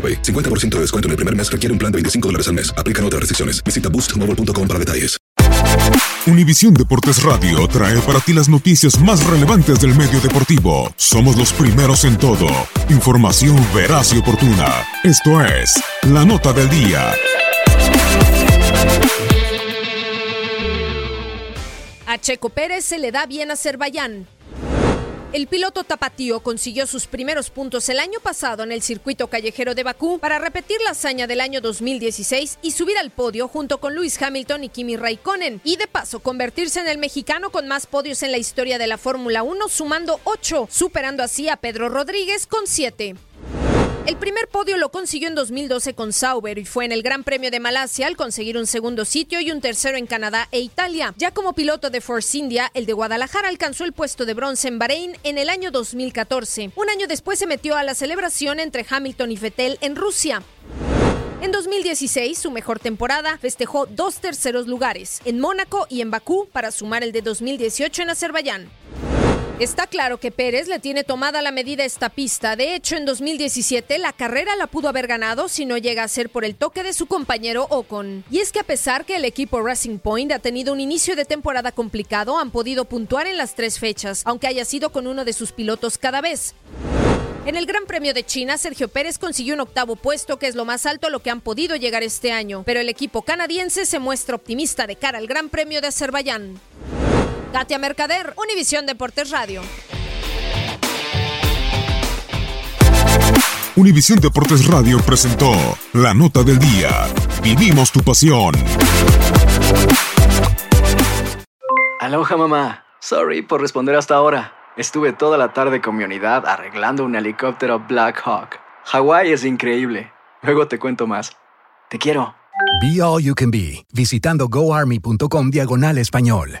AroPay. 50% de descuento en el primer mes requiere un plan de 25 dólares al mes. Aplican otras restricciones. Visita boostmobile.com para detalles. Univisión Deportes Radio trae para ti las noticias más relevantes del medio deportivo. Somos los primeros en todo. Información veraz y oportuna. Esto es La Nota del Día. A Checo Pérez se le da bien Azerbaiyán. El piloto tapatío consiguió sus primeros puntos el año pasado en el circuito callejero de Bakú para repetir la hazaña del año 2016 y subir al podio junto con Lewis Hamilton y Kimi Raikkonen y de paso convertirse en el mexicano con más podios en la historia de la Fórmula 1 sumando 8, superando así a Pedro Rodríguez con 7. El primer podio lo consiguió en 2012 con Sauber y fue en el Gran Premio de Malasia al conseguir un segundo sitio y un tercero en Canadá e Italia. Ya como piloto de Force India, el de Guadalajara alcanzó el puesto de bronce en Bahrein en el año 2014. Un año después se metió a la celebración entre Hamilton y Vettel en Rusia. En 2016, su mejor temporada, festejó dos terceros lugares, en Mónaco y en Bakú, para sumar el de 2018 en Azerbaiyán. Está claro que Pérez le tiene tomada la medida esta pista. De hecho, en 2017 la carrera la pudo haber ganado si no llega a ser por el toque de su compañero Ocon. Y es que a pesar que el equipo Racing Point ha tenido un inicio de temporada complicado, han podido puntuar en las tres fechas, aunque haya sido con uno de sus pilotos cada vez. En el Gran Premio de China, Sergio Pérez consiguió un octavo puesto, que es lo más alto a lo que han podido llegar este año, pero el equipo canadiense se muestra optimista de cara al Gran Premio de Azerbaiyán. Katia Mercader, Univisión Deportes Radio. Univisión Deportes Radio presentó La Nota del Día. Vivimos tu pasión. Aloha mamá. Sorry por responder hasta ahora. Estuve toda la tarde con mi unidad arreglando un helicóptero Black Hawk. Hawái es increíble. Luego te cuento más. Te quiero. Be All You Can Be, visitando goarmy.com diagonal español.